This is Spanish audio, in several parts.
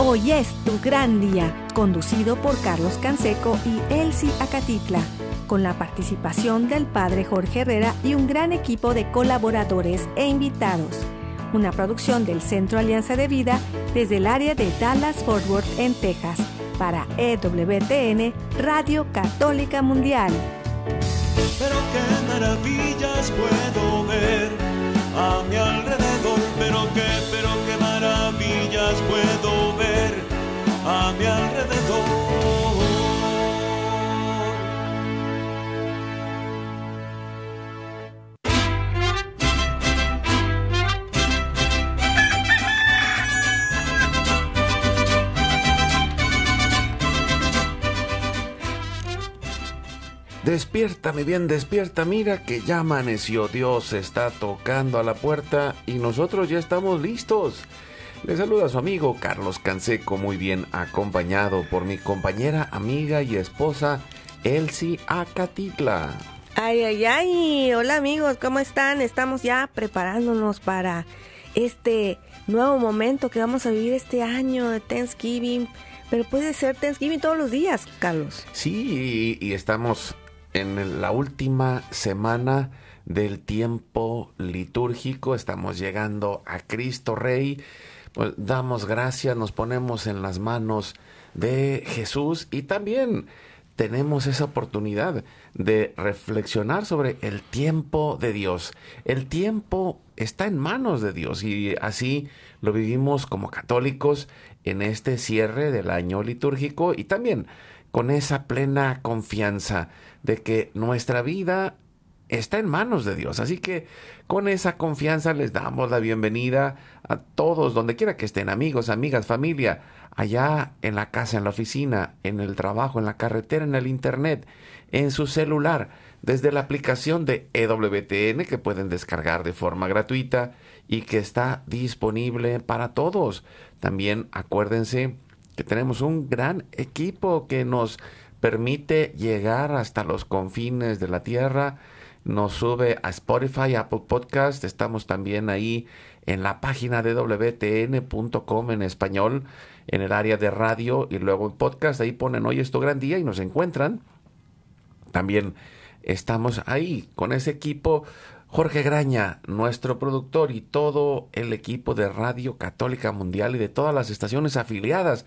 Hoy es tu gran día, conducido por Carlos Canseco y Elsie Acatitla, con la participación del padre Jorge Herrera y un gran equipo de colaboradores e invitados. Una producción del Centro Alianza de Vida desde el área de Dallas-Fort Worth en Texas para EWTN Radio Católica Mundial. Pero qué maravillas puedo ver a mi alrededor, pero qué, pero qué maravillas puedo ver a mi alrededor. Despierta, mi bien, despierta. Mira que ya amaneció. Dios está tocando a la puerta y nosotros ya estamos listos. Le saluda a su amigo Carlos Canseco, muy bien acompañado por mi compañera, amiga y esposa Elsie Acatitla. Ay, ay, ay. Hola amigos, ¿cómo están? Estamos ya preparándonos para este nuevo momento que vamos a vivir este año de Thanksgiving. Pero puede ser Thanksgiving todos los días, Carlos. Sí, y, y estamos en la última semana del tiempo litúrgico. Estamos llegando a Cristo Rey. Pues damos gracias, nos ponemos en las manos de Jesús y también tenemos esa oportunidad de reflexionar sobre el tiempo de Dios. El tiempo está en manos de Dios y así lo vivimos como católicos en este cierre del año litúrgico y también con esa plena confianza de que nuestra vida está en manos de Dios. Así que con esa confianza les damos la bienvenida a todos, donde quiera que estén, amigos, amigas, familia, allá en la casa, en la oficina, en el trabajo, en la carretera, en el internet, en su celular, desde la aplicación de EWTN que pueden descargar de forma gratuita y que está disponible para todos. También acuérdense que tenemos un gran equipo que nos permite llegar hasta los confines de la tierra, nos sube a Spotify, Apple Podcast, estamos también ahí en la página de wtn.com en español, en el área de radio y luego en podcast, ahí ponen hoy es tu gran día y nos encuentran. También estamos ahí con ese equipo. Jorge Graña, nuestro productor y todo el equipo de Radio Católica Mundial y de todas las estaciones afiliadas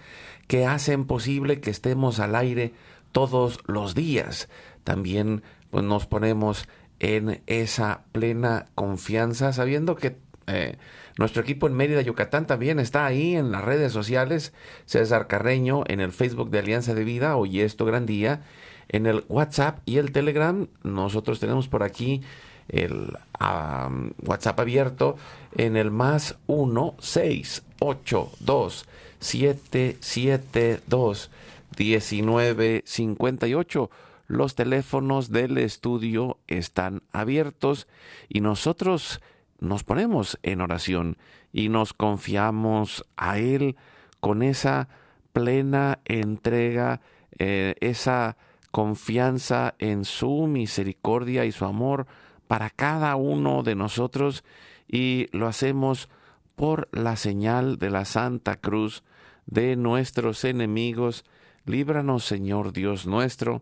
que hacen posible que estemos al aire todos los días. También pues, nos ponemos en esa plena confianza, sabiendo que eh, nuestro equipo en Mérida, Yucatán, también está ahí en las redes sociales. César Carreño en el Facebook de Alianza de Vida, hoy esto gran día. En el WhatsApp y el Telegram, nosotros tenemos por aquí el um, WhatsApp abierto en el más 1 6 8 2 7 7 2 1958. Los teléfonos del estudio están abiertos y nosotros nos ponemos en oración y nos confiamos a Él con esa plena entrega, eh, esa confianza en su misericordia y su amor para cada uno de nosotros y lo hacemos por la señal de la Santa Cruz de nuestros enemigos. Líbranos, Señor Dios nuestro,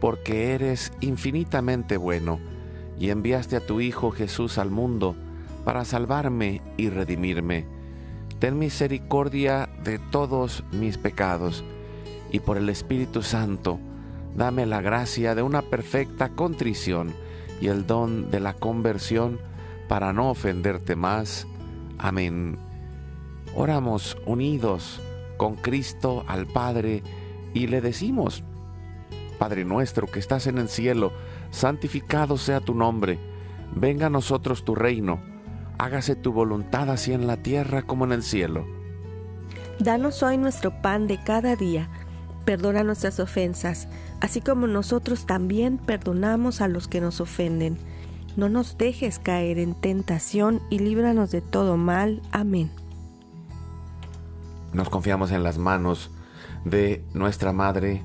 porque eres infinitamente bueno y enviaste a tu Hijo Jesús al mundo para salvarme y redimirme. Ten misericordia de todos mis pecados y por el Espíritu Santo, dame la gracia de una perfecta contrición y el don de la conversión para no ofenderte más. Amén. Oramos unidos con Cristo al Padre y le decimos, Padre nuestro que estás en el cielo, santificado sea tu nombre, venga a nosotros tu reino, hágase tu voluntad así en la tierra como en el cielo. Danos hoy nuestro pan de cada día, perdona nuestras ofensas, así como nosotros también perdonamos a los que nos ofenden. No nos dejes caer en tentación y líbranos de todo mal. Amén. Nos confiamos en las manos de nuestra Madre,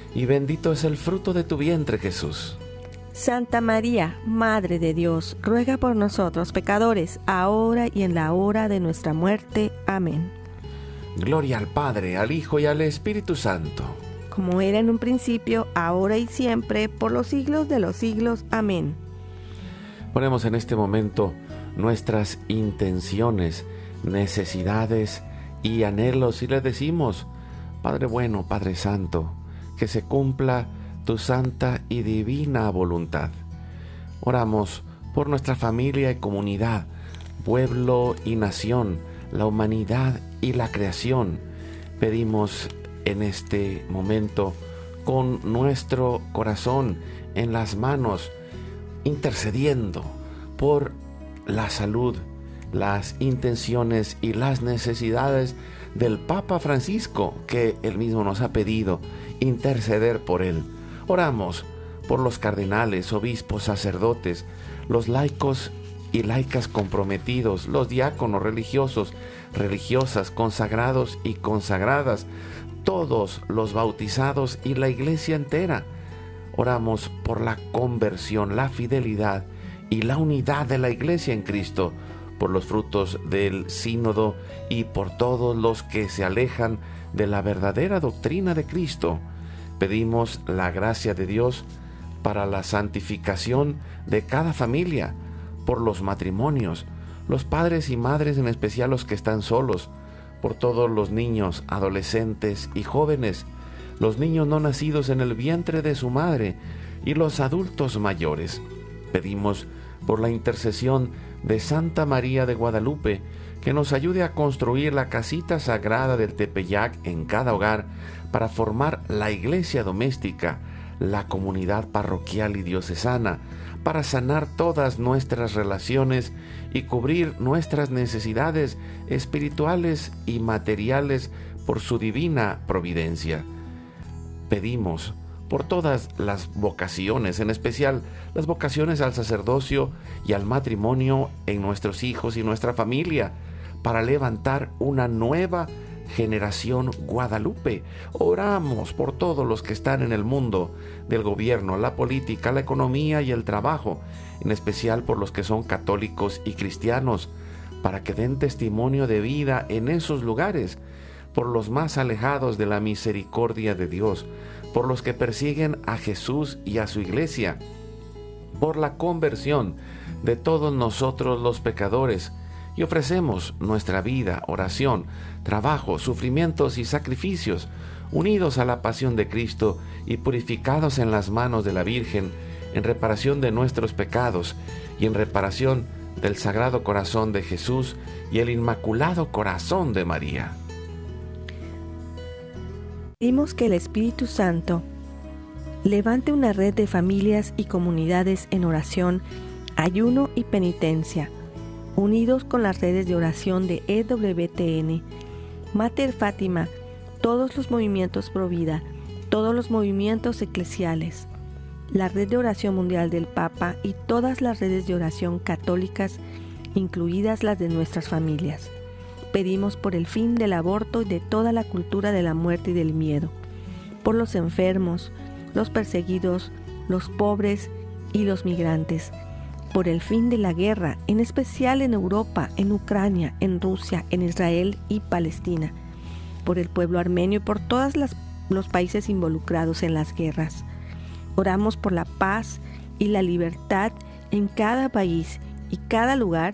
y bendito es el fruto de tu vientre Jesús. Santa María, Madre de Dios, ruega por nosotros pecadores, ahora y en la hora de nuestra muerte. Amén. Gloria al Padre, al Hijo y al Espíritu Santo. Como era en un principio, ahora y siempre, por los siglos de los siglos. Amén. Ponemos en este momento nuestras intenciones, necesidades y anhelos y le decimos, Padre bueno, Padre Santo, que se cumpla tu santa y divina voluntad. Oramos por nuestra familia y comunidad, pueblo y nación, la humanidad y la creación. Pedimos en este momento con nuestro corazón en las manos, intercediendo por la salud, las intenciones y las necesidades del Papa Francisco, que él mismo nos ha pedido interceder por él. Oramos por los cardenales, obispos, sacerdotes, los laicos y laicas comprometidos, los diáconos religiosos, religiosas, consagrados y consagradas, todos los bautizados y la iglesia entera. Oramos por la conversión, la fidelidad y la unidad de la iglesia en Cristo, por los frutos del sínodo y por todos los que se alejan de la verdadera doctrina de Cristo. Pedimos la gracia de Dios para la santificación de cada familia, por los matrimonios, los padres y madres, en especial los que están solos, por todos los niños, adolescentes y jóvenes, los niños no nacidos en el vientre de su madre y los adultos mayores. Pedimos por la intercesión de Santa María de Guadalupe, que nos ayude a construir la casita sagrada del Tepeyac en cada hogar para formar la iglesia doméstica, la comunidad parroquial y diocesana, para sanar todas nuestras relaciones y cubrir nuestras necesidades espirituales y materiales por su divina providencia. Pedimos por todas las vocaciones, en especial las vocaciones al sacerdocio y al matrimonio en nuestros hijos y nuestra familia, para levantar una nueva generación Guadalupe. Oramos por todos los que están en el mundo del gobierno, la política, la economía y el trabajo, en especial por los que son católicos y cristianos, para que den testimonio de vida en esos lugares, por los más alejados de la misericordia de Dios, por los que persiguen a Jesús y a su iglesia, por la conversión de todos nosotros los pecadores, y ofrecemos nuestra vida, oración, trabajo, sufrimientos y sacrificios, unidos a la pasión de Cristo y purificados en las manos de la Virgen, en reparación de nuestros pecados y en reparación del Sagrado Corazón de Jesús y el Inmaculado Corazón de María. Pedimos que el Espíritu Santo Levante una red de familias y comunidades en oración, ayuno y penitencia, unidos con las redes de oración de EWTN, Mater Fátima, todos los movimientos pro vida, todos los movimientos eclesiales, la red de oración mundial del Papa y todas las redes de oración católicas, incluidas las de nuestras familias. Pedimos por el fin del aborto y de toda la cultura de la muerte y del miedo, por los enfermos, los perseguidos, los pobres y los migrantes, por el fin de la guerra, en especial en Europa, en Ucrania, en Rusia, en Israel y Palestina, por el pueblo armenio y por todos los países involucrados en las guerras. Oramos por la paz y la libertad en cada país y cada lugar,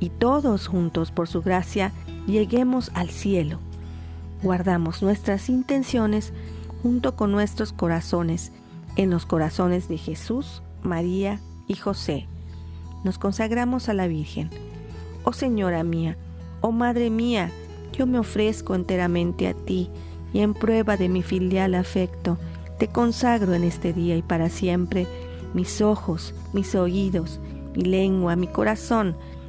y todos juntos por su gracia lleguemos al cielo. Guardamos nuestras intenciones junto con nuestros corazones en los corazones de Jesús, María y José. Nos consagramos a la Virgen. Oh Señora mía, oh Madre mía, yo me ofrezco enteramente a ti y en prueba de mi filial afecto, te consagro en este día y para siempre mis ojos, mis oídos, mi lengua, mi corazón,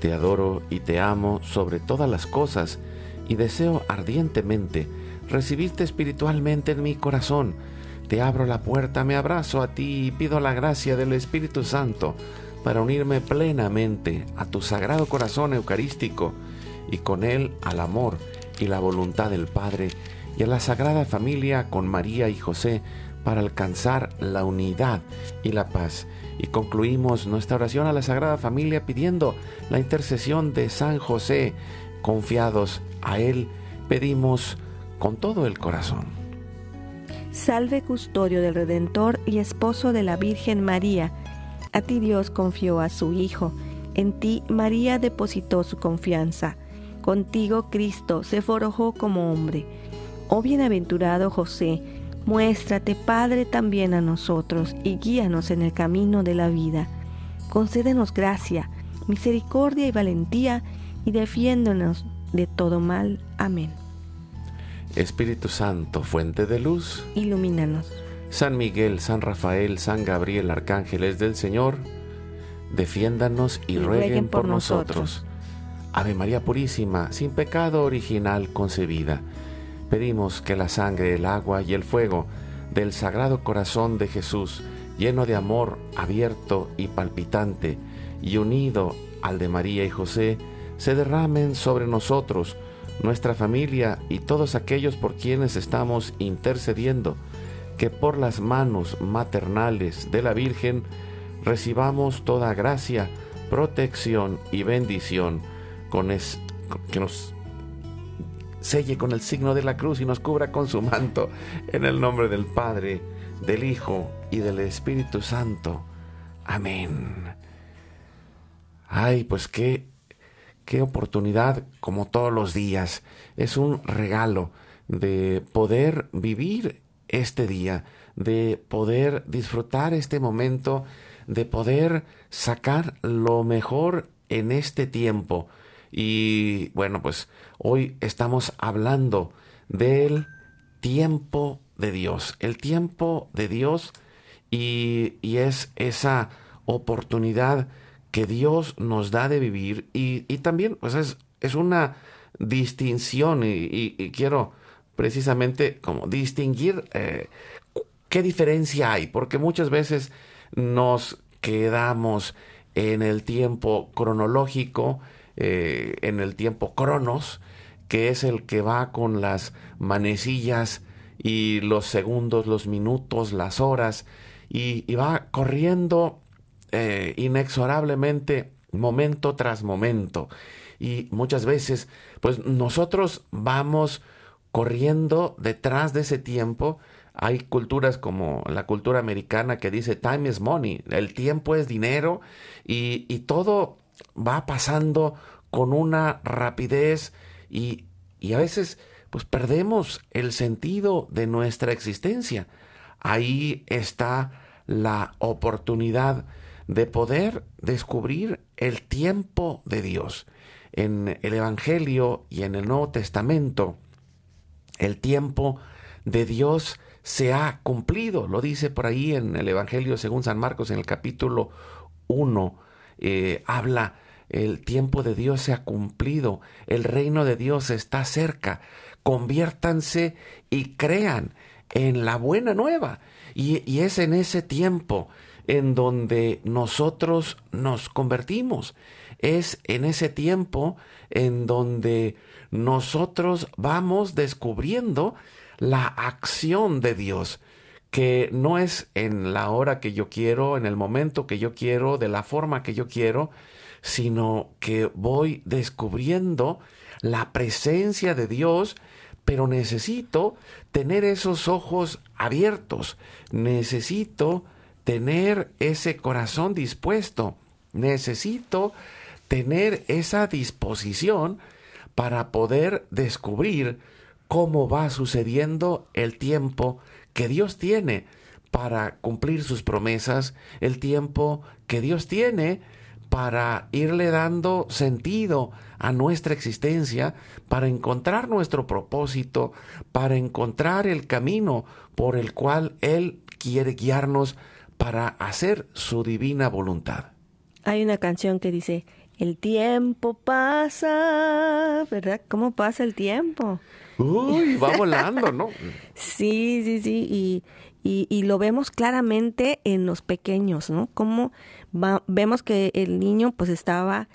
te adoro y te amo sobre todas las cosas y deseo ardientemente recibirte espiritualmente en mi corazón. Te abro la puerta, me abrazo a ti y pido la gracia del Espíritu Santo para unirme plenamente a tu sagrado corazón eucarístico y con él al amor y la voluntad del Padre y a la Sagrada Familia con María y José para alcanzar la unidad y la paz. Y concluimos nuestra oración a la Sagrada Familia pidiendo la intercesión de San José. Confiados a Él, pedimos con todo el corazón. Salve custodio del Redentor y esposo de la Virgen María. A ti Dios confió a su Hijo. En ti María depositó su confianza. Contigo Cristo se forjó como hombre. Oh bienaventurado José, Muéstrate, Padre, también a nosotros y guíanos en el camino de la vida. Concédenos gracia, misericordia y valentía y defiéndonos de todo mal. Amén. Espíritu Santo, fuente de luz, ilumínanos. San Miguel, San Rafael, San Gabriel, arcángeles del Señor, defiéndanos y, rueguen, por, nosotros. Ave María Purísima, sin pecado original concebida Pedimos que la sangre, el agua y el fuego del Sagrado Corazón de Jesús, lleno de amor abierto y palpitante, y unido al de María y José, se derramen sobre nosotros, nuestra familia y todos aquellos por quienes estamos intercediendo, que por las manos maternales de la Virgen recibamos toda gracia, protección y bendición con es, que nos selle con el signo de la cruz y nos cubra con su manto. En el nombre del Padre, del Hijo y del Espíritu Santo. Amén. Ay, pues qué, qué oportunidad, como todos los días. Es un regalo de poder vivir este día, de poder disfrutar este momento, de poder sacar lo mejor en este tiempo y bueno, pues hoy estamos hablando del tiempo de Dios, el tiempo de Dios y, es esa oportunidad que Dios nos da de vivir y, también pues es, es, una distinción y, quiero precisamente como distinguir eh, qué diferencia hay, porque muchas veces nos quedamos en el tiempo cronológico, eh, en el tiempo cronos, que es el que va con las manecillas y los segundos, los minutos, las horas, y, va corriendo eh, inexorablemente momento tras momento. Y muchas veces, pues nosotros vamos corriendo detrás de ese tiempo. Hay culturas como la cultura americana que dice time is money, el tiempo es dinero y, y todo va pasando con una rapidez y, y a veces pues perdemos el sentido de nuestra existencia. Ahí está la oportunidad de poder descubrir el tiempo de Dios. En el Evangelio y en el Nuevo Testamento, el tiempo de Dios se ha cumplido. Lo dice por ahí en el Evangelio según San Marcos en el capítulo 1. Eh, habla, el tiempo de Dios se ha cumplido, el reino de Dios está cerca. Conviértanse y crean en la buena nueva. Y, y es en ese tiempo en donde nosotros nos convertimos. Es en ese tiempo en donde nosotros vamos descubriendo la acción de Dios, que no es en la hora que yo quiero, en el momento que yo quiero, de la forma que yo quiero, sino que voy descubriendo la presencia de Dios, pero necesito tener esos ojos abiertos, necesito tener ese corazón dispuesto, necesito tener esa disposición para poder descubrir cómo va sucediendo el tiempo que Dios tiene para cumplir sus promesas, el tiempo que Dios tiene para irle dando sentido a nuestra existencia, para encontrar nuestro propósito, para encontrar el camino por el cual Él quiere guiarnos para hacer su divina voluntad. Hay una canción que dice, el tiempo pasa, ¿verdad? ¿Cómo pasa el tiempo? Uy, va volando, ¿no? sí, sí, sí, y, y, y, lo vemos claramente en los pequeños, ¿no? Como vemos que el niño pues estaba,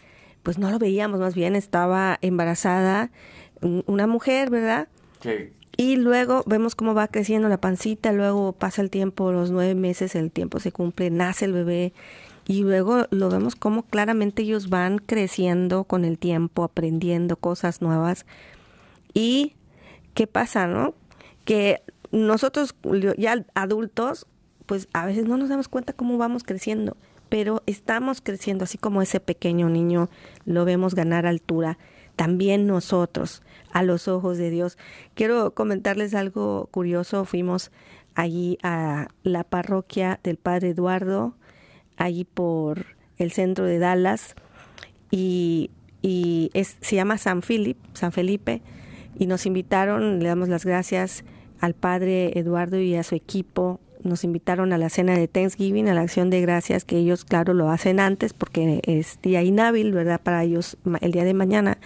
pues no lo veíamos más bien, estaba embarazada, una mujer, ¿verdad? Sí. Y luego vemos cómo va creciendo la pancita, luego pasa el tiempo, los nueve meses, el tiempo se cumple, nace el bebé y luego lo vemos como claramente ellos van creciendo con el tiempo, aprendiendo cosas nuevas. ¿Y qué pasa, no? Que nosotros ya adultos, pues a veces no nos damos cuenta cómo vamos creciendo, pero estamos creciendo así como ese pequeño niño lo vemos ganar altura también nosotros a los ojos de Dios. Quiero comentarles algo curioso. Fuimos allí a la parroquia del Padre Eduardo, allí por el centro de Dallas, y, y es, se llama San, Philip, San Felipe, y nos invitaron, le damos las gracias al Padre Eduardo y a su equipo nos invitaron a la cena de Thanksgiving, a la acción de gracias, que ellos, claro, lo hacen antes porque es día inhábil, ¿verdad? Para ellos el día de mañana.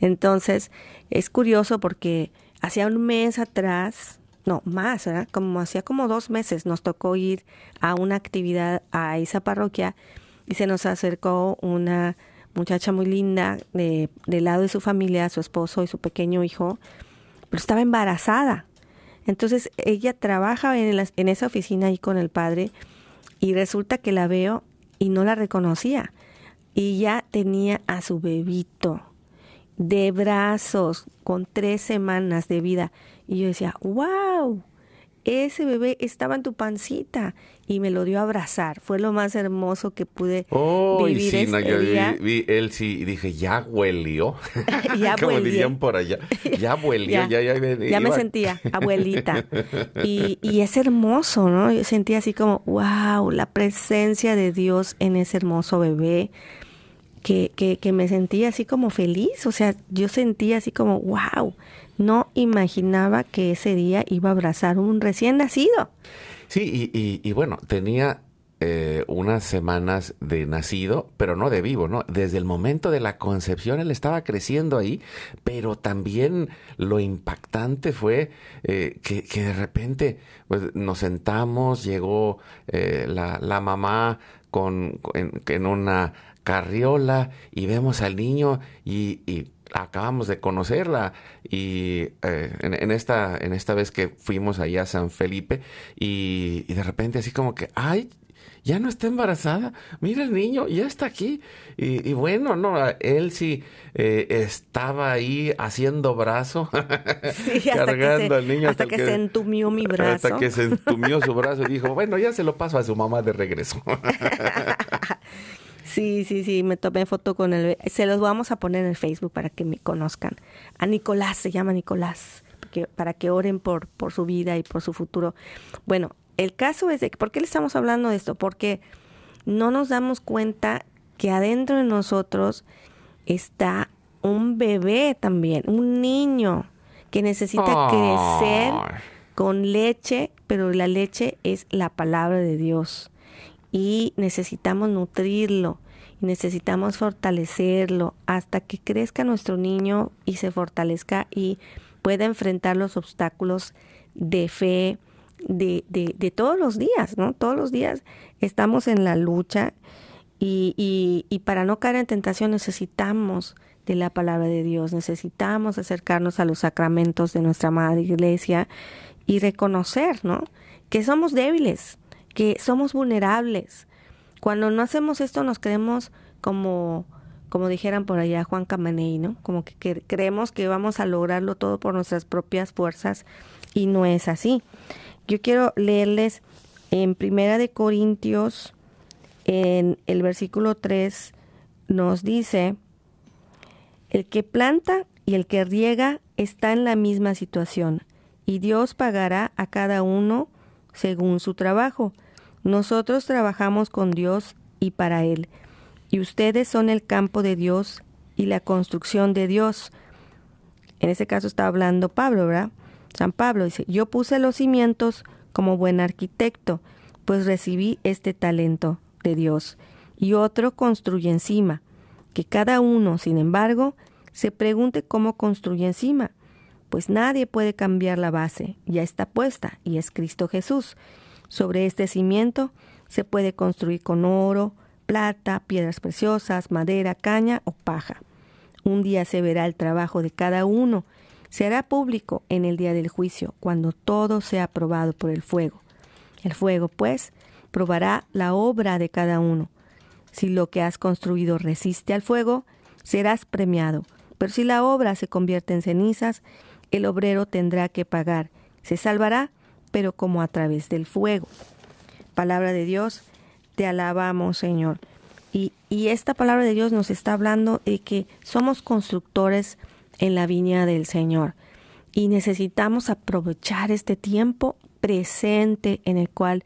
Entonces, es curioso porque hacía un mes atrás, no, más, ¿verdad? Como hacía como dos meses nos tocó ir a una actividad a esa parroquia y se nos acercó una muchacha muy linda de, del lado de su familia, su esposo y su pequeño hijo, pero estaba embarazada. Entonces ella trabaja en, en esa oficina ahí con el padre y resulta que la veo y no la reconocía. Y ya tenía a su bebito de brazos con tres semanas de vida. Y yo decía, wow, ese bebé estaba en tu pancita y me lo dio a abrazar. Fue lo más hermoso que pude oh, vivir sí, no, este yo día. Vi, vi, él sí, y dije, ya huelió. ya Como dirían por allá. Ya huelió, ya, ya, ya, ya me sentía abuelita. Y, y es hermoso, ¿no? Yo sentía así como, wow, la presencia de Dios en ese hermoso bebé. Que, que, que me sentía así como feliz, o sea, yo sentía así como, wow, no imaginaba que ese día iba a abrazar un recién nacido. Sí, y, y, y bueno, tenía eh, unas semanas de nacido, pero no de vivo, ¿no? Desde el momento de la concepción él estaba creciendo ahí, pero también lo impactante fue eh, que, que, de repente pues, nos sentamos, llegó eh, la, la mamá con, en, una carriola y vemos al niño y, acabamos de conocerla y eh, en, esta en esta vez que fuimos allá a San Felipe y, y de repente así como que ay ya no está embarazada, mira el niño, ya está aquí. Y, bueno, no, él sí eh, estaba ahí haciendo brazo, cargando al niño. Hasta, que, se entumió mi brazo. Hasta que se entumió su brazo y dijo, bueno, ya se lo paso a su mamá de regreso. Sí, sí, sí, me tomé foto con él. Se los vamos a poner en el Facebook para que me conozcan. A Nicolás, se llama Nicolás, para que oren por, por su vida y por su futuro. Bueno, el caso es de que, ¿por qué le estamos hablando de esto? Porque no nos damos cuenta que adentro de nosotros está un bebé también, un niño que necesita crecer con leche, pero la leche es la palabra de Dios y necesitamos nutrirlo, necesitamos fortalecerlo hasta que crezca nuestro niño y se fortalezca y pueda enfrentar los obstáculos de fe, de, de, todos los días, ¿no? Todos los días estamos en la lucha y, y, y, para no caer en tentación necesitamos de la palabra de Dios, necesitamos acercarnos a los sacramentos de nuestra Madre Iglesia y reconocer, ¿no? Que somos débiles, que somos vulnerables. Cuando no hacemos esto nos creemos como, como dijeran por allá Juan Camaney, ¿no? Como que creemos que vamos a lograrlo todo por nuestras propias fuerzas y no es así. Yo quiero leerles en Primera de Corintios, en el versículo 3, nos dice, el que planta y el que riega está en la misma situación, y Dios pagará a cada uno según su trabajo. Nosotros trabajamos con Dios y para Él, y ustedes son el campo de Dios y la construcción de Dios. En ese caso está hablando Pablo, ¿verdad? San Pablo dice, yo puse los cimientos como buen arquitecto, pues recibí este talento de Dios, y otro construye encima, que cada uno, sin embargo, se pregunte cómo construye encima, pues nadie puede cambiar la base, ya está puesta, y es Cristo Jesús. Sobre este cimiento se puede construir con oro, plata, piedras preciosas, madera, caña o paja. Un día se verá el trabajo de cada uno, se hará público en el día del juicio, cuando todo sea probado por el fuego. El fuego, pues, probará la obra de cada uno. Si lo que has construido resiste al fuego, serás premiado. Pero si la obra se convierte en cenizas, el obrero tendrá que pagar. Se salvará, pero como a través del fuego. Palabra de Dios, te alabamos, Señor. Y, esta palabra de Dios nos está hablando de que somos constructores en la viña del Señor. Y necesitamos aprovechar este tiempo presente en el cual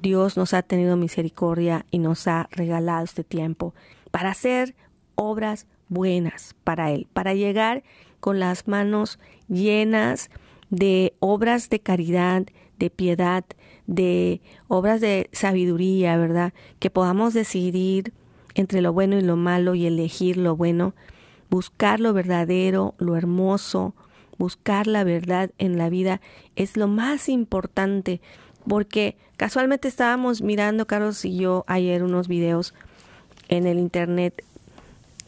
Dios nos ha tenido misericordia y nos ha regalado este tiempo para hacer obras buenas para Él, para llegar con las manos llenas de obras de caridad, de piedad, de obras de sabiduría, ¿verdad? Que podamos decidir entre lo bueno y lo malo y elegir lo bueno buscar lo verdadero, lo hermoso, buscar la verdad en la vida es lo más importante, porque casualmente estábamos mirando, Carlos y yo, ayer unos videos en el internet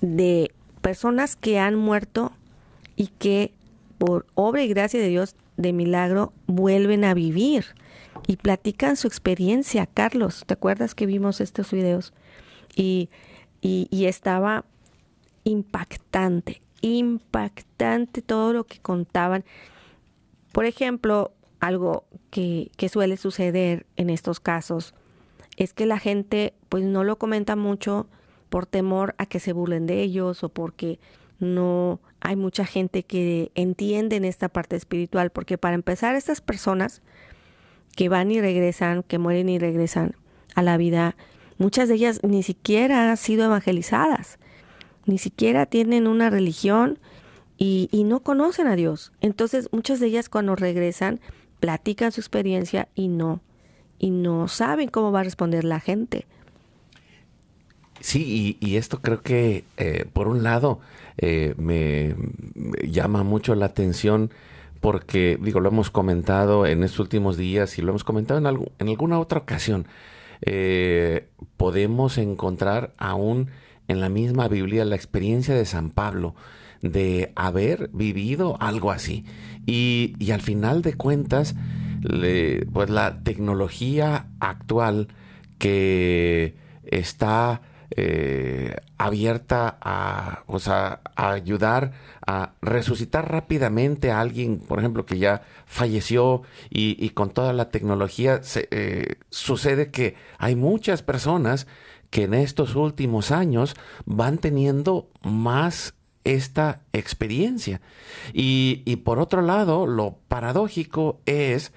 de personas que han muerto y que por obra y gracia de Dios de milagro vuelven a vivir y platican su experiencia. Carlos, ¿te acuerdas que vimos estos videos? Y, y, estaba impactante, impactante todo lo que contaban. Por ejemplo, algo que, que suele suceder en estos casos es que la gente pues no lo comenta mucho por temor a que se burlen de ellos o porque no hay mucha gente que entiende en esta parte espiritual, porque para empezar estas personas que van y regresan, que mueren y regresan a la vida, muchas de ellas ni siquiera han sido evangelizadas ni siquiera tienen una religión y, no conocen a Dios. Entonces muchas de ellas cuando regresan platican su experiencia y no, y no saben cómo va a responder la gente. Sí, y, esto creo que eh, por un lado eh, me, llama mucho la atención porque, digo, lo hemos comentado en estos últimos días y lo hemos comentado en, en alguna otra ocasión. eh, podemos encontrar aún en la misma Biblia la experiencia de San Pablo de haber vivido algo así. Y, y al final de cuentas, pues la tecnología actual que está eh, abierta a, o sea, ayudar a resucitar rápidamente a alguien, por ejemplo, que ya falleció y, con toda la tecnología eh, sucede que hay muchas personas que en estos últimos años van teniendo más esta experiencia. Y por otro lado, lo paradójico es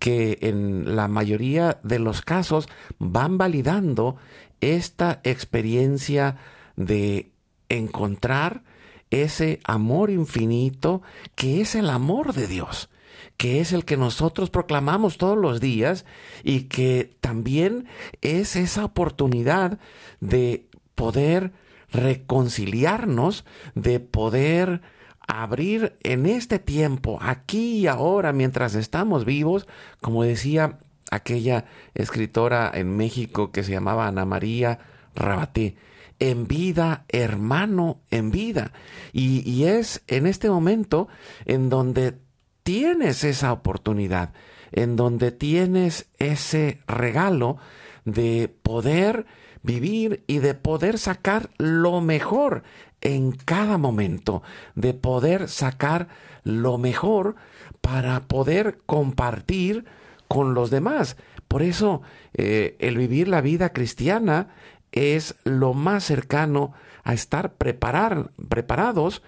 que en la mayoría de los casos van validando esta experiencia de encontrar ese amor infinito que es el amor de Dios, que es el que nosotros proclamamos todos los días y que también es esa oportunidad de poder reconciliarnos, de poder abrir en este tiempo, aquí y ahora, mientras estamos vivos, como decía aquella escritora en México que se llamaba Ana María Rabaté, en vida, hermano, en vida. Y, y es en este momento en donde tienes esa oportunidad, en donde tienes ese regalo de poder vivir y de poder sacar lo mejor en cada momento, de poder sacar lo mejor para poder compartir con los demás. Por eso eh, el vivir la vida cristiana es lo más cercano a estar preparar, preparados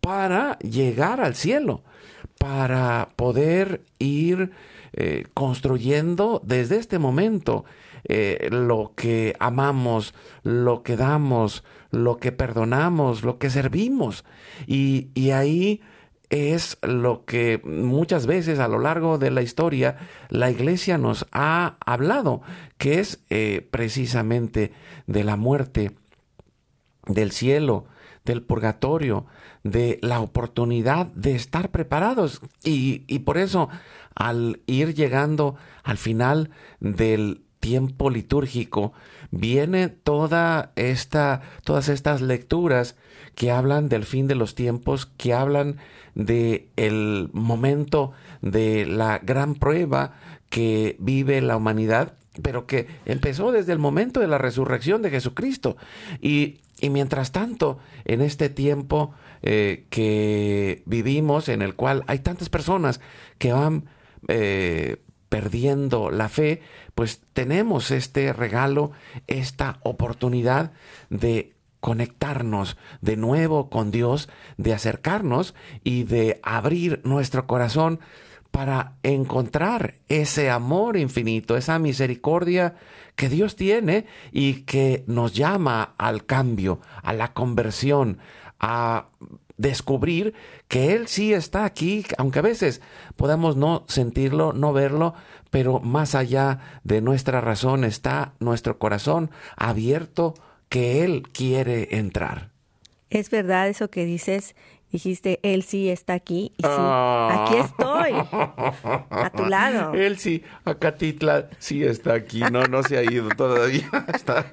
para llegar al cielo, para poder ir eh, construyendo desde este momento eh, lo que amamos, lo que damos, lo que perdonamos, lo que servimos. Y, y ahí es lo que muchas veces a lo largo de la historia la iglesia nos ha hablado, que es eh, precisamente de la muerte, del cielo, del purgatorio, de la oportunidad de estar preparados. Y, y por eso, al ir llegando al final del tiempo litúrgico, viene toda esta, todas estas lecturas que hablan del fin de los tiempos, que hablan de el momento de la gran prueba que vive la humanidad, pero que empezó desde el momento de la resurrección de Jesucristo. Y, y mientras tanto, en este tiempo eh, que vivimos, en el cual hay tantas personas que van eh, perdiendo la fe, pues tenemos este regalo, esta oportunidad de conectarnos de nuevo con Dios, de acercarnos y de abrir nuestro corazón para encontrar ese amor infinito, esa misericordia que Dios tiene y que nos llama al cambio, a la conversión, a descubrir que Él sí está aquí, aunque a veces podamos no sentirlo, no verlo, pero más allá de nuestra razón está nuestro corazón abierto que Él quiere entrar. Es verdad eso que dices dijiste, él sí está aquí. Y sí, aquí estoy, a tu lado. Él sí, Acatitla sí está aquí. No, no se ha ido todavía. Está.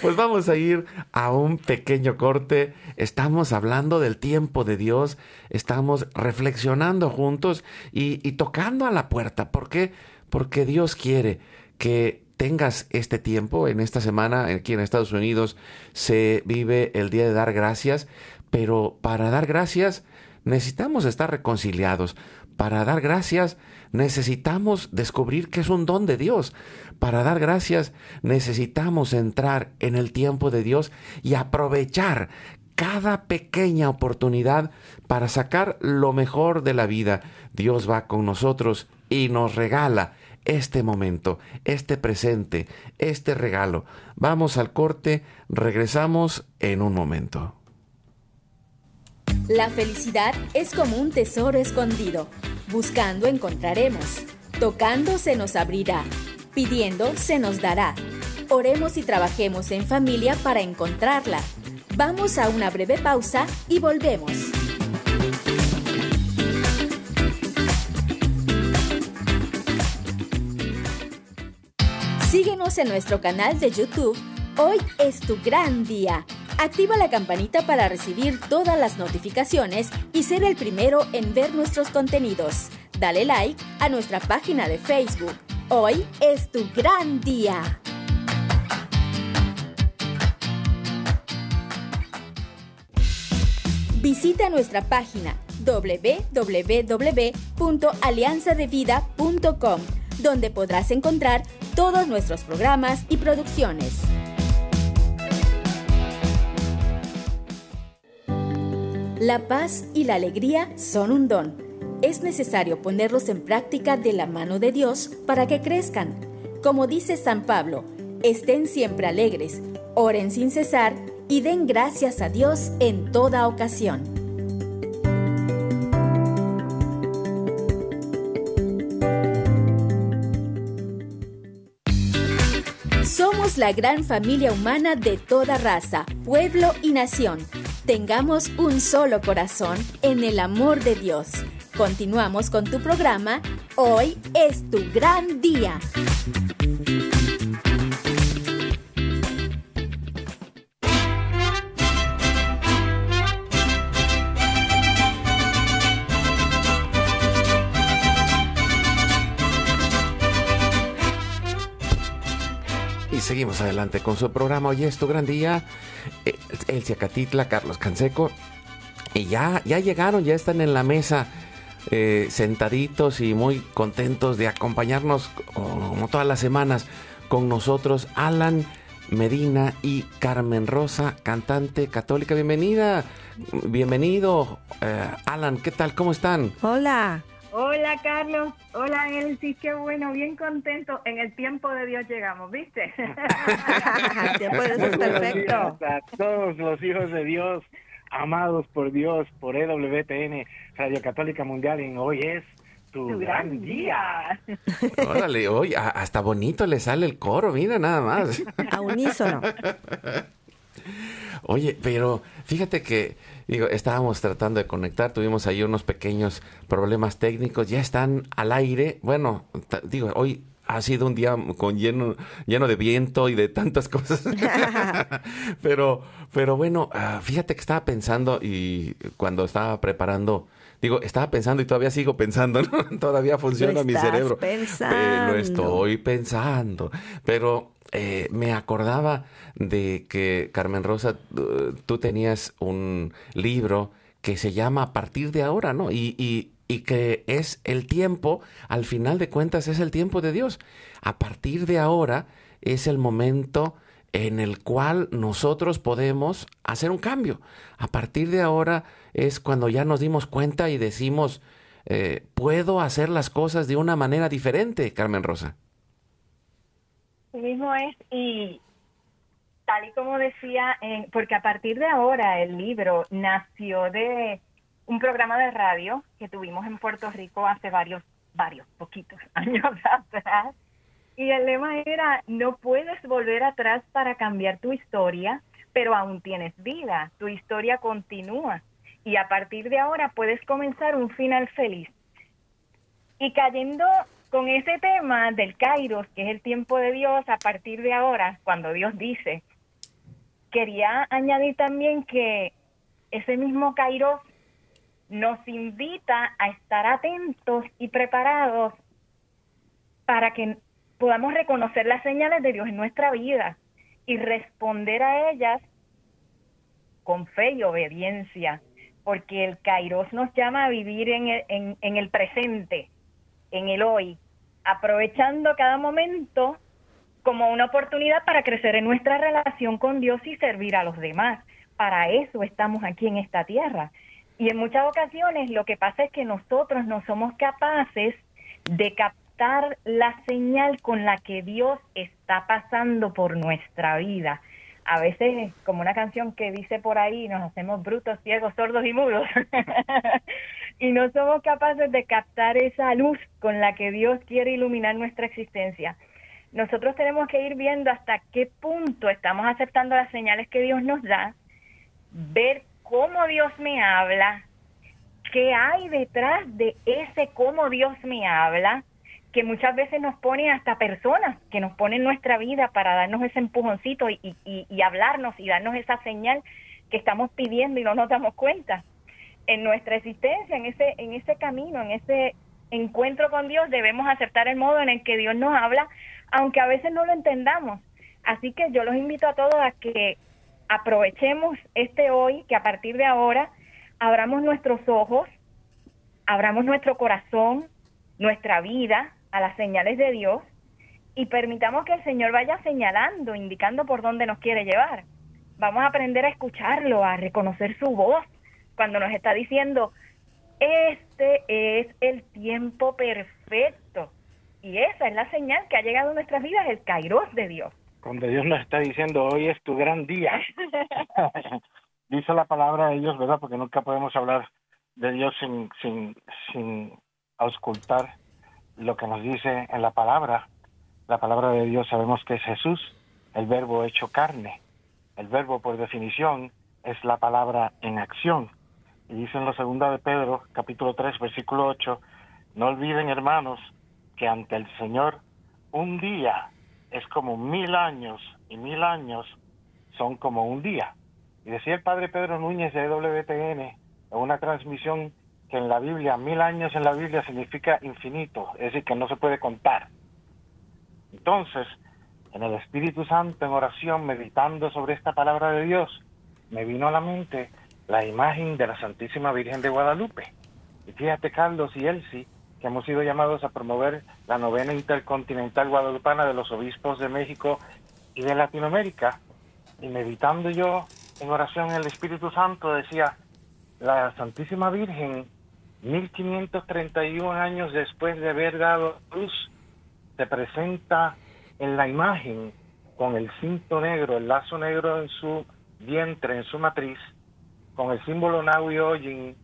Pues vamos a ir a un pequeño corte. Estamos hablando del tiempo de Dios. Estamos reflexionando juntos y, y tocando a la puerta. ¿Por qué? Porque Dios quiere que tengas este tiempo. En esta semana, aquí en Estados Unidos, se vive el Día de Dar Gracias, pero para dar gracias necesitamos estar reconciliados. Para dar gracias necesitamos descubrir que es un don de Dios. Para dar gracias necesitamos entrar en el tiempo de Dios y aprovechar cada pequeña oportunidad para sacar lo mejor de la vida. Dios va con nosotros y nos regala este momento, este presente, este regalo. Vamos al corte, regresamos en un momento. La felicidad es como un tesoro escondido. Buscando encontraremos. Tocando se nos abrirá. Pidiendo se nos dará. Oremos y trabajemos en familia para encontrarla. Vamos a una breve pausa y volvemos. En nuestro canal de YouTube. Hoy es tu gran día. Activa la campanita para recibir todas las notificaciones y ser el primero en ver nuestros contenidos. Dale like a nuestra página de Facebook. Hoy es tu gran día. Visita nuestra página www.alianzadevida.com, donde podrás encontrar todos nuestros programas y producciones. La paz y la alegría son un don. Es necesario ponerlos en práctica de la mano de Dios para que crezcan. Como dice San Pablo, estén siempre alegres, oren sin cesar y den gracias a Dios en toda ocasión. La gran familia humana de toda raza, pueblo y nación. Tengamos un solo corazón en el amor de Dios. Continuamos con tu programa. Hoy es tu gran día. Seguimos adelante con su programa. Hoy es tu gran día. Eh, Elcia Catitla, Carlos Canseco. Y ya, ya llegaron, ya están en la mesa. Eh, sentaditos y muy contentos de acompañarnos como todas las semanas con nosotros Alan Medina y Carmen Rosa, cantante católica. Bienvenida, bienvenido eh, Alan, ¿qué tal? ¿Cómo están? Hola. Hola Carlos, hola Elsie, qué bueno, bien contento. En el tiempo de Dios llegamos, ¿viste? el tiempo de Dios es perfecto. A todos los hijos de Dios, amados por Dios, por EWTN, Radio Católica Mundial, en hoy es tu, gran día. Órale, hoy hasta bonito le sale el coro, mira nada más. A unísono. Oye, pero fíjate que digo, estábamos tratando de conectar, tuvimos ahí unos pequeños problemas técnicos, ya están al aire. Bueno, digo, hoy ha sido un día con lleno, lleno de viento y de tantas cosas. pero, pero bueno, ah, fíjate que estaba pensando y cuando estaba preparando, digo, estaba pensando y todavía sigo pensando, ¿no? todavía funciona mi cerebro. Pensando. lo estoy pensando. Pero eh, me acordaba de que, Carmen Rosa, tú tenías un libro que se llama A partir de ahora, ¿no? Y, y, y, que es el tiempo, al final de cuentas, es el tiempo de Dios. A partir de ahora es el momento en el cual nosotros podemos hacer un cambio. A partir de ahora es cuando ya nos dimos cuenta y decimos, eh, puedo hacer las cosas de una manera diferente, Carmen Rosa mismo es, y tal y como decía, porque a partir de ahora el libro nació de un programa de radio que tuvimos en Puerto Rico hace varios, varios, poquitos años atrás. Y el lema era, no puedes volver atrás para cambiar tu historia, pero aún tienes vida, tu historia continúa. Y a partir de ahora puedes comenzar un final feliz. Y cayendo con ese tema del Kairos, que es el tiempo de Dios a partir de ahora, cuando Dios dice, quería añadir también que ese mismo Kairos nos invita a estar atentos y preparados para que podamos reconocer las señales de Dios en nuestra vida y responder a ellas con fe y obediencia, porque el Kairos nos llama a vivir en el, en el presente, en el hoy, aprovechando cada momento como una oportunidad para crecer en nuestra relación con Dios y servir a los demás. Para eso estamos aquí en esta tierra. Y en muchas ocasiones lo que pasa es que nosotros no somos capaces de captar la señal con la que Dios está pasando por nuestra vida a veces, como una canción que dice por ahí, nos hacemos brutos, ciegos, sordos y mudos. y no somos capaces de captar esa luz con la que Dios quiere iluminar nuestra existencia. Nosotros tenemos que ir viendo hasta qué punto estamos aceptando las señales que Dios nos da, ver cómo Dios me habla, qué hay detrás de ese cómo Dios me habla, que muchas veces nos pone hasta personas que nos ponen nuestra vida para darnos ese empujoncito y, y, y hablarnos y darnos esa señal que estamos pidiendo y no nos damos cuenta. En nuestra existencia, en ese, en ese camino, en ese encuentro con Dios, debemos aceptar el modo en el que Dios nos habla, aunque a veces no lo entendamos. Así que yo los invito a todos a que aprovechemos este hoy, que a partir de ahora abramos nuestros ojos, abramos nuestro corazón, nuestra vida a las señales de Dios y permitamos que el Señor vaya señalando, indicando por dónde nos quiere llevar. Vamos a aprender a escucharlo, a reconocer su voz cuando nos está diciendo, este es el tiempo perfecto. Y esa es la señal que ha llegado a nuestras vidas, el kairos de Dios. Cuando Dios nos está diciendo, hoy es tu gran día. Dice la palabra de Dios, ¿verdad? Porque nunca podemos hablar de Dios sin, sin, sin auscultar lo que nos dice en la palabra. La palabra de Dios sabemos que es Jesús, el verbo hecho carne. El verbo, por definición, es la palabra en acción. Y dice en la segunda de Pedro, capítulo 3, versículo 8, no olviden, hermanos, que ante el Señor un día es como mil años y mil años son como un día. Y decía el padre Pedro Núñez de WTN en una transmisión que en la Biblia, mil años en la Biblia significa infinito, es decir, que no se puede contar. Entonces, en el Espíritu Santo, en oración, meditando sobre esta palabra de Dios, me vino a la mente la imagen de la Santísima Virgen de Guadalupe. Y fíjate, Carlos y Elsie, que hemos sido llamados a promover la novena intercontinental guadalupana de los obispos de México y de Latinoamérica. Y meditando yo en oración en el Espíritu Santo, decía, la Santísima Virgen 1531 años después de haber dado luz, se presenta en la imagen con el cinto negro, el lazo negro en su vientre, en su matriz, con el símbolo Naui Oyin,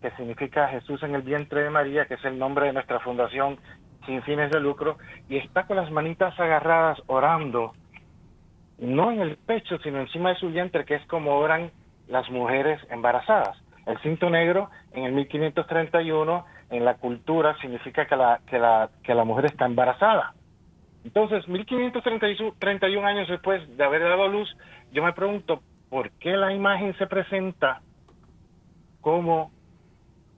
que significa Jesús en el vientre de María, que es el nombre de nuestra fundación sin fines de lucro, y está con las manitas agarradas orando, no en el pecho, sino encima de su vientre, que es como oran las mujeres embarazadas. El cinto negro en el 1531 en la cultura significa que la, que la, que la mujer está embarazada. Entonces, 1531 años después de haber dado luz, yo me pregunto, ¿por qué la imagen se presenta como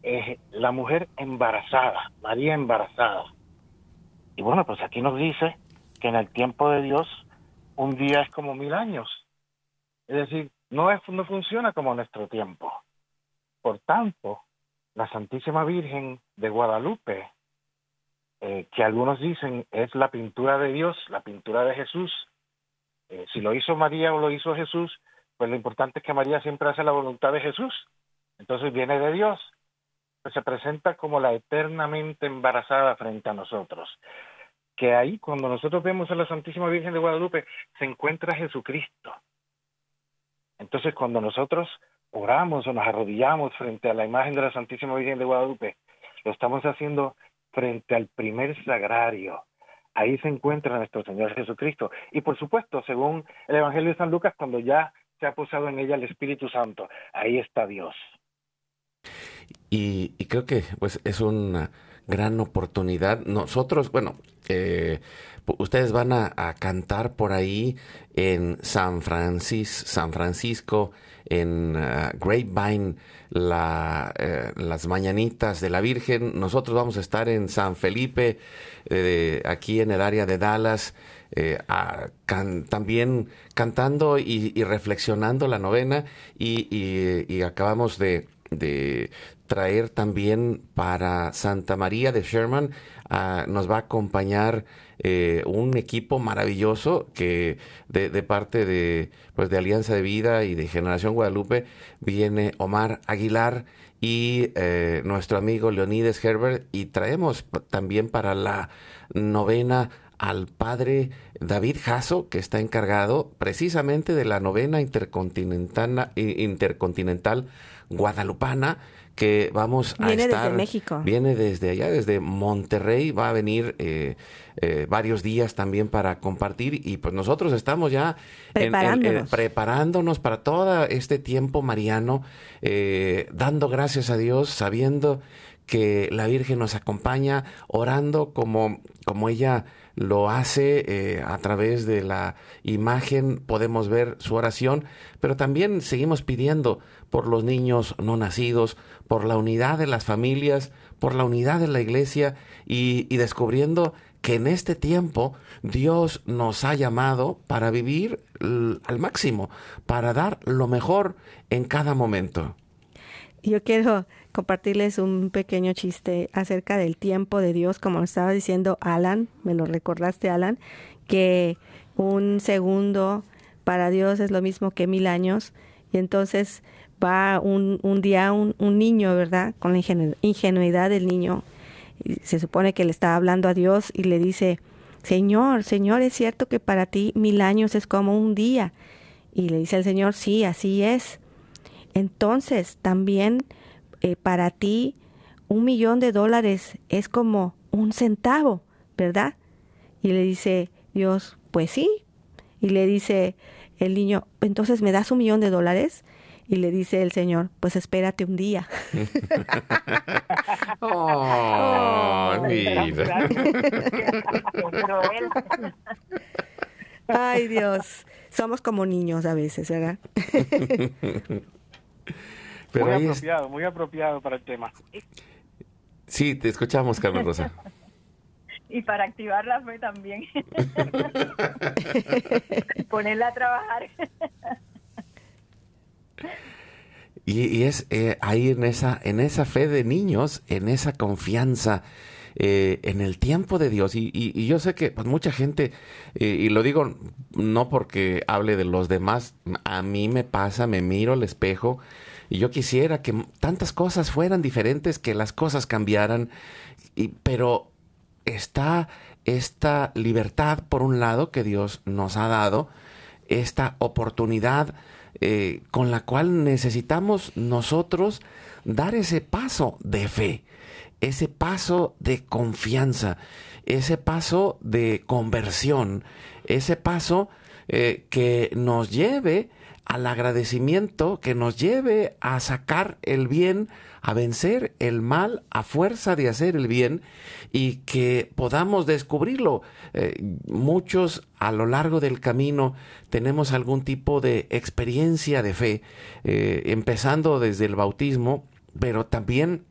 eh, la mujer embarazada, María embarazada? Y bueno, pues aquí nos dice que en el tiempo de Dios un día es como mil años. Es decir, no, es, no funciona como nuestro tiempo. Por tanto, la Santísima Virgen de Guadalupe, eh, que algunos dicen es la pintura de Dios, la pintura de Jesús, eh, si lo hizo María o lo hizo Jesús, pues lo importante es que María siempre hace la voluntad de Jesús. Entonces viene de Dios. Pues se presenta como la eternamente embarazada frente a nosotros. Que ahí, cuando nosotros vemos a la Santísima Virgen de Guadalupe, se encuentra Jesucristo. Entonces, cuando nosotros oramos o nos arrodillamos frente a la imagen de la Santísima Virgen de Guadalupe, lo estamos haciendo frente al primer sagrario. Ahí se encuentra nuestro Señor Jesucristo. Y por supuesto, según el Evangelio de San Lucas, cuando ya se ha posado en ella el Espíritu Santo, ahí está Dios. Y, creo que pues es una gran oportunidad. Nosotros, bueno, eh, ustedes van a, cantar por ahí en San, Francis, San Francisco, en uh, Grapevine, eh, las mañanitas de la Virgen. Nosotros vamos a estar en San Felipe, eh, aquí en el área de Dallas, eh, también cantando y, y, reflexionando la novena y, acabamos de, traer también para Santa María de Sherman, uh, nos va a acompañar eh, un equipo maravilloso que de, de, parte de, pues de Alianza de Vida y de Generación Guadalupe viene Omar Aguilar y eh, nuestro amigo Leonides Herbert y traemos también para la novena al padre David Jasso, que está encargado precisamente de la novena intercontinental, intercontinental guadalupana que vamos a Viene estar. desde México. Viene desde allá, desde Monterrey. Va a venir eh, eh, varios días también para compartir. Y pues nosotros estamos ya en- en- en- Preparándonos. preparándonos para todo este tiempo mariano, eh, dando gracias a Dios, sabiendo que la Virgen nos acompaña, orando como, como ella lo hace eh, a través de la imagen, podemos ver su oración, pero también seguimos pidiendo por los niños no nacidos, por la unidad de las familias, por la unidad de la iglesia y, y descubriendo que en este tiempo Dios nos ha llamado para vivir al máximo, para dar lo mejor en cada momento. Yo quiero compartirles un pequeño chiste acerca del tiempo de Dios, como estaba diciendo Alan, me lo recordaste Alan, que un segundo para Dios es lo mismo que mil años, y entonces va un, un día un, un niño, ¿verdad? Con la ingenu- ingenuidad del niño, y se supone que le está hablando a Dios y le dice, Señor, Señor, es cierto que para ti mil años es como un día. Y le dice el Señor, sí, así es. Entonces, también eh, para ti un millón de dólares es como un centavo, ¿verdad? Y le dice Dios, pues sí. Y le dice el niño, entonces me das un millón de dólares. Y le dice el Señor, pues espérate un día. Oh. Ay Dios, somos como niños a veces, ¿verdad? Pero muy es- apropiado, muy apropiado para el tema. Sí, te escuchamos, Carmen Rosa. Y para activar la fe también. Ponerla a trabajar. Y, y es eh, ahí en esa, en esa fe de niños, en esa confianza, eh, en el tiempo de Dios. Y, y- y yo sé que pues, mucha gente, eh, y lo digo no porque hable de los demás, a mí me pasa, me miro al espejo y yo quisiera que tantas cosas fueran diferentes, que las cosas cambiaran, y, pero está esta libertad, por un lado, que Dios nos ha dado, esta oportunidad eh, con la cual necesitamos nosotros dar ese paso de fe, ese paso de confianza, ese paso de conversión, ese paso eh, que nos lleve al agradecimiento, que nos lleve a sacar el bien, a vencer el mal a fuerza de hacer el bien y que podamos descubrirlo. Eh, muchos a lo largo del camino tenemos algún tipo de experiencia de fe, eh, empezando desde el bautismo, pero también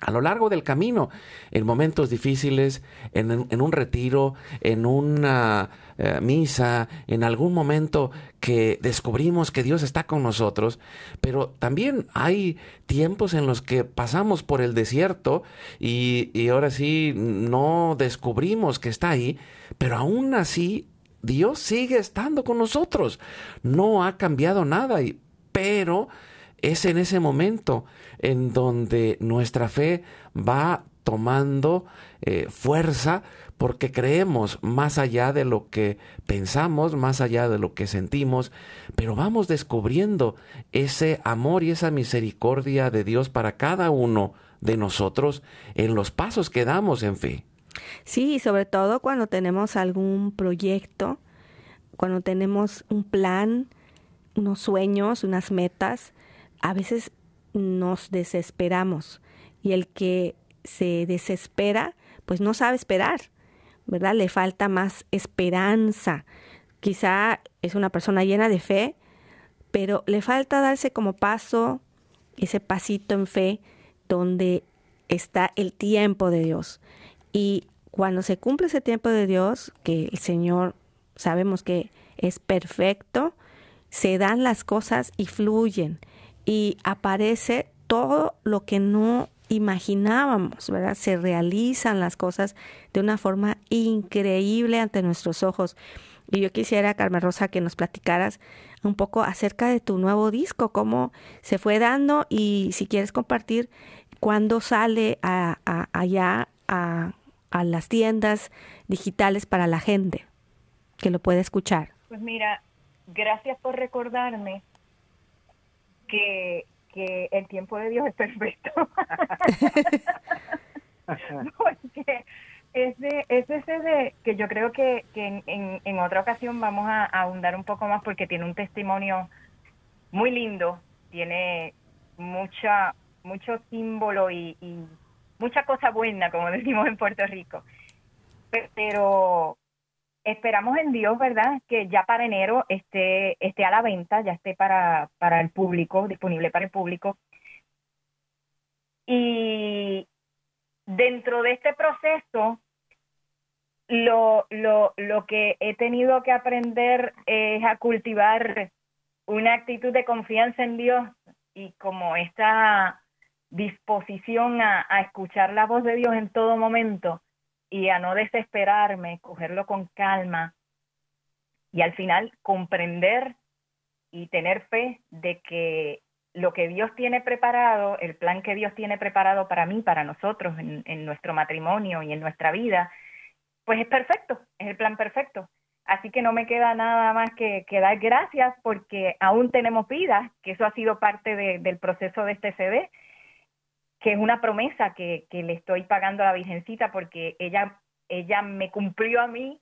a lo largo del camino, en momentos difíciles, en, en un retiro, en una eh, misa, en algún momento que descubrimos que Dios está con nosotros, pero también hay tiempos en los que pasamos por el desierto y, y ahora sí no descubrimos que está ahí, pero aún así Dios sigue estando con nosotros, no ha cambiado nada, y, pero es en ese momento en donde nuestra fe va tomando eh, fuerza porque creemos más allá de lo que pensamos, más allá de lo que sentimos, pero vamos descubriendo ese amor y esa misericordia de Dios para cada uno de nosotros en los pasos que damos en fe. Sí, sobre todo cuando tenemos algún proyecto, cuando tenemos un plan, unos sueños, unas metas, a veces nos desesperamos y el que se desespera, pues no sabe esperar, ¿verdad? Le falta más esperanza. Quizá es una persona llena de fe, pero le falta darse como paso, ese pasito en fe, donde está el tiempo de Dios. Y cuando se cumple ese tiempo de Dios, que el Señor sabemos que es perfecto, se dan las cosas y fluyen y aparece todo lo que no imaginábamos, ¿verdad? Se realizan las cosas de una forma increíble ante nuestros ojos. Y yo quisiera, Carmen Rosa, que nos platicaras un poco acerca de tu nuevo disco, cómo se fue dando y si quieres compartir cuándo sale a, allá a, a las tiendas digitales para la gente que lo puede escuchar? Pues mira, gracias por recordarme que, que el tiempo de Dios es perfecto. Porque ese, ese CD, que yo creo que, que en, en, otra ocasión vamos a, ahondar un poco más porque tiene un testimonio muy lindo, tiene mucha mucho símbolo y, y mucha cosa buena, como decimos en Puerto Rico. Pero esperamos en Dios, ¿verdad? Que ya para enero esté, esté a la venta, ya esté para, para el público, disponible para el público. Y dentro de este proceso, lo, lo, lo que he tenido que aprender es a cultivar una actitud de confianza en Dios y como esta disposición a, a escuchar la voz de Dios en todo momento y a no desesperarme, cogerlo con calma y al final comprender y tener fe de que lo que Dios tiene preparado, el plan que Dios tiene preparado para mí, para nosotros, en, nuestro matrimonio y en nuestra vida, pues es perfecto, es el plan perfecto. Así que no me queda nada más que, dar gracias porque aún tenemos vida, que eso ha sido parte de, del proceso de este CD que es una promesa que, le estoy pagando a la Virgencita porque ella, ella me cumplió a mí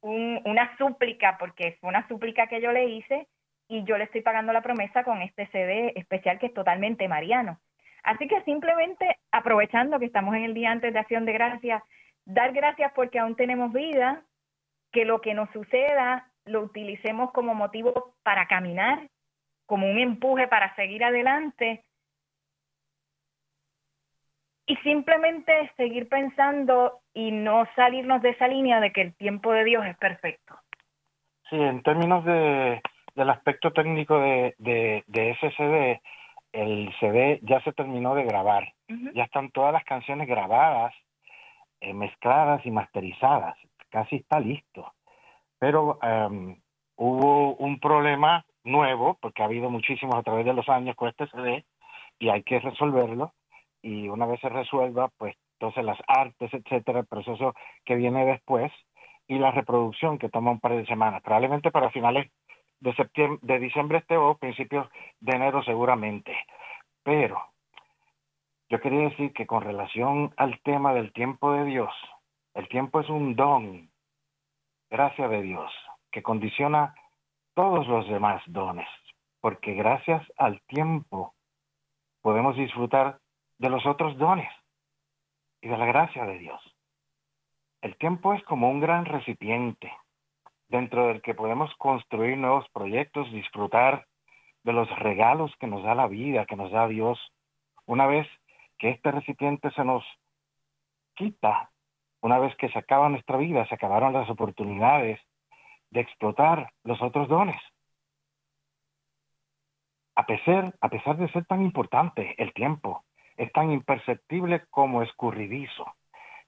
un, una súplica, porque fue una súplica que yo le hice y yo le estoy pagando la promesa con este CD especial que es totalmente mariano. Así que simplemente aprovechando que estamos en el día antes de Acción de Gracias, dar gracias porque aún tenemos vida, que lo que nos suceda lo utilicemos como motivo para caminar, como un empuje para seguir adelante y simplemente seguir pensando y no salirnos de esa línea de que el tiempo de Dios es perfecto. Sí, en términos de, del aspecto técnico de, de, de ese CD, el CD ya se terminó de grabar. Uh -huh. Ya están todas las canciones grabadas, eh, mezcladas y masterizadas. Casi está listo. Pero um, hubo un problema nuevo, porque ha habido muchísimos a través de los años con este CD, y hay que resolverlo y una vez se resuelva, pues entonces las artes, etcétera, el proceso que viene después y la reproducción que toma un par de semanas, probablemente para finales de septiembre, de diciembre este o principios de enero seguramente. Pero yo quería decir que con relación al tema del tiempo de Dios, el tiempo es un don, gracias de Dios, que condiciona todos los demás dones, porque gracias al tiempo podemos disfrutar de los otros dones y de la gracia de Dios. El tiempo es como un gran recipiente dentro del que podemos construir nuevos proyectos, disfrutar de los regalos que nos da la vida, que nos da Dios. Una vez que este recipiente se nos quita, una vez que se acaba nuestra vida, se acabaron las oportunidades de explotar los otros dones. A pesar, a pesar de ser tan importante el tiempo, es tan imperceptible como escurridizo.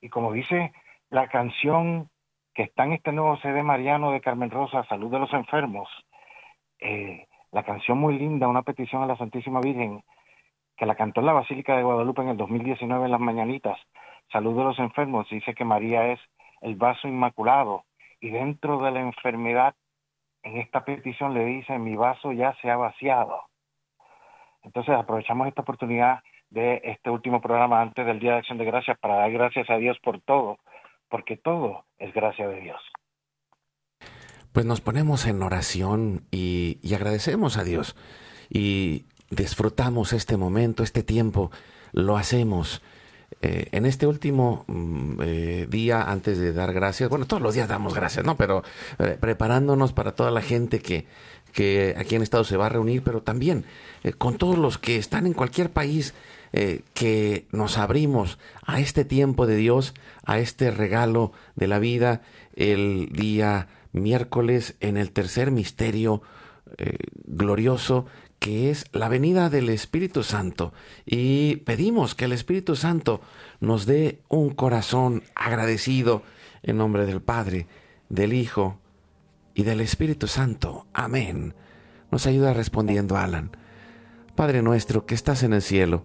Y como dice la canción que está en este nuevo CD Mariano de Carmen Rosa, Salud de los Enfermos, eh, la canción muy linda, una petición a la Santísima Virgen, que la cantó en la Basílica de Guadalupe en el 2019 en las Mañanitas, Salud de los Enfermos, dice que María es el vaso inmaculado y dentro de la enfermedad, en esta petición le dice, mi vaso ya se ha vaciado. Entonces aprovechamos esta oportunidad de este último programa antes del Día de Acción de Gracias para dar gracias a Dios por todo, porque todo es gracia de Dios. Pues nos ponemos en oración y, y agradecemos a Dios y disfrutamos este momento, este tiempo, lo hacemos. Eh, en este último mm, eh, día, antes de dar gracias, bueno, todos los días damos gracias, ¿no? Pero eh, preparándonos para toda la gente que, que aquí en Estado se va a reunir, pero también con todos los que están en cualquier país eh, que nos abrimos a este tiempo de Dios, a este regalo de la vida, el día miércoles en el tercer misterio eh, glorioso que es la venida del Espíritu Santo. Y pedimos que el Espíritu Santo nos dé un corazón agradecido en nombre del Padre, del Hijo y del Espíritu Santo. Amén. Nos ayuda respondiendo Alan. Padre nuestro que estás en el cielo,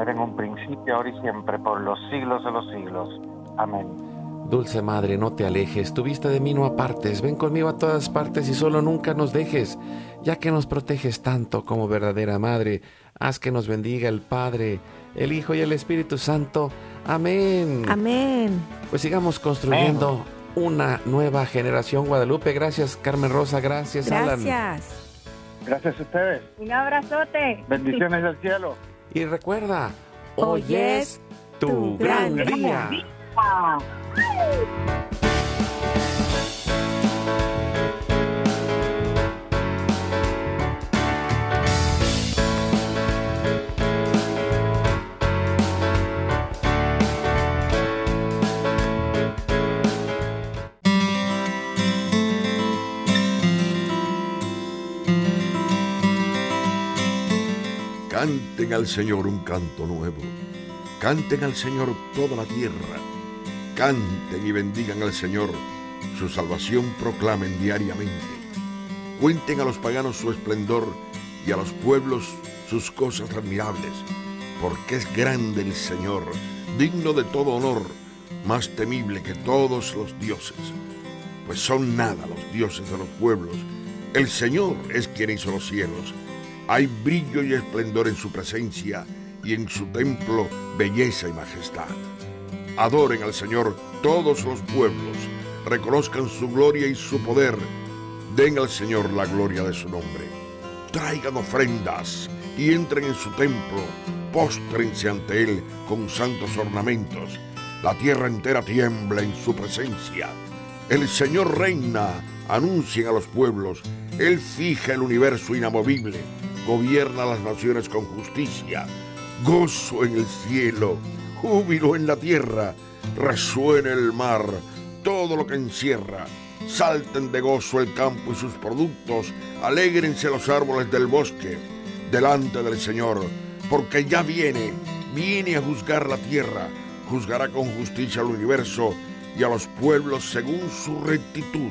Como era en un principio, ahora y siempre, por los siglos de los siglos. Amén. Dulce Madre, no te alejes, tu vista de mí no apartes, ven conmigo a todas partes y solo nunca nos dejes, ya que nos proteges tanto como verdadera Madre, haz que nos bendiga el Padre, el Hijo y el Espíritu Santo. Amén. Amén. Pues sigamos construyendo una nueva generación Guadalupe. Gracias Carmen Rosa, gracias, Alan. Gracias. Gracias a ustedes. Un abrazote. Bendiciones del cielo. Y recuerda, hoy, Hoy es tu gran día. Canten al Señor un canto nuevo. Canten al Señor toda la tierra. Canten y bendigan al Señor. Su salvación proclamen diariamente. Cuenten a los paganos su esplendor y a los pueblos sus cosas admirables. Porque es grande el Señor, digno de todo honor, más temible que todos los dioses. Pues son nada los dioses de los pueblos. El Señor es quien hizo los cielos. Hay brillo y esplendor en su presencia y en su templo belleza y majestad. Adoren al Señor todos los pueblos, reconozcan su gloria y su poder, den al Señor la gloria de su nombre. Traigan ofrendas y entren en su templo, póstrense ante él con santos ornamentos. La tierra entera tiembla en su presencia. El Señor reina, anuncien a los pueblos, Él fija el universo inamovible, gobierna las naciones con justicia, gozo en el cielo, júbilo en la tierra, resuena el mar, todo lo que encierra. Salten de gozo el campo y sus productos, alégrense los árboles del bosque, delante del Señor, porque ya viene, viene a juzgar la tierra, juzgará con justicia al universo y a los pueblos según su rectitud.